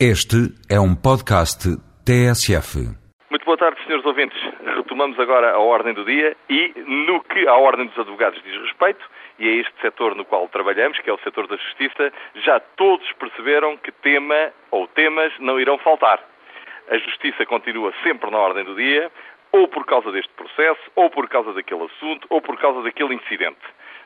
Este é um podcast TSF. Muito boa tarde, senhores ouvintes. Retomamos agora a ordem do dia e no que a ordem dos advogados diz respeito, e é este setor no qual trabalhamos, que é o setor da justiça, já todos perceberam que tema ou temas não irão faltar. A justiça continua sempre na ordem do dia, ou por causa deste processo, ou por causa daquele assunto, ou por causa daquele incidente.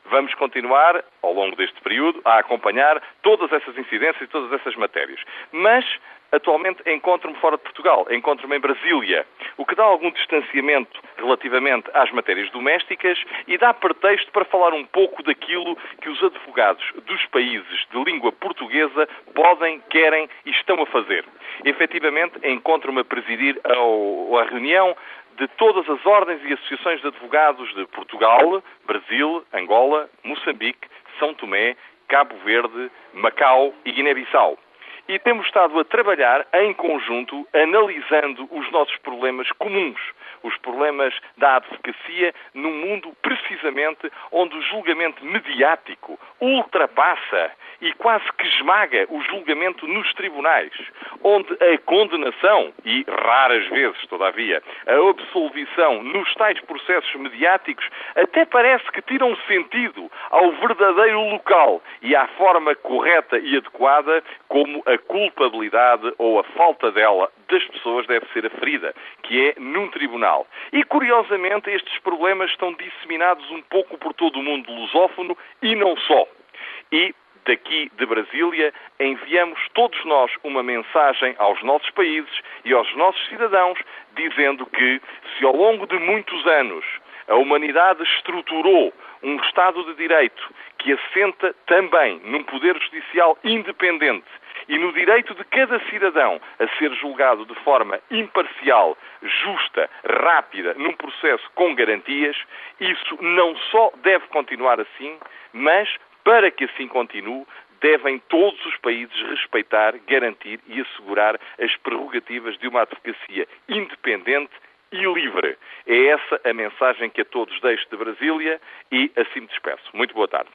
Vamos continuar, ao longo deste período, a acompanhar todas essas incidências e todas essas matérias. Mas, atualmente, encontro-me fora de Portugal, encontro-me em Brasília, o que dá algum distanciamento relativamente às matérias domésticas e dá pretexto para falar um pouco daquilo que os advogados dos países de língua portuguesa podem, querem e estão a fazer. Efetivamente, encontro-me a presidir a reunião de todas as ordens e associações de advogados de Portugal, Brasil, Angola, Moçambique, São Tomé, Cabo Verde, Macau e Guiné-Bissau. E temos estado a trabalhar em conjunto, analisando os nossos problemas comuns, os problemas da advocacia num mundo precisamente onde o julgamento mediático ultrapassa e quase que esmaga o julgamento nos tribunais, onde a condenação, e raras vezes, todavia, a absolvição nos tais processos mediáticos até parece que tiram sentido ao verdadeiro local e à forma correta e adequada como a culpabilidade ou a falta dela das pessoas deve ser aferida, que é num tribunal. E, curiosamente, estes problemas estão disseminados um pouco por todo o mundo lusófono e não só. E daqui de Brasília, enviamos todos nós uma mensagem aos nossos países e aos nossos cidadãos, dizendo que, se ao longo de muitos anos a humanidade estruturou um Estado de Direito que assenta também num poder judicial independente e no direito de cada cidadão a ser julgado de forma imparcial, justa, rápida, num processo com garantias, isso não só deve continuar assim, mas para que assim continue, devem todos os países respeitar, garantir e assegurar as prerrogativas de uma advocacia independente e livre. É essa a mensagem que a todos deixo de Brasília e assim me despeço. Muito boa tarde.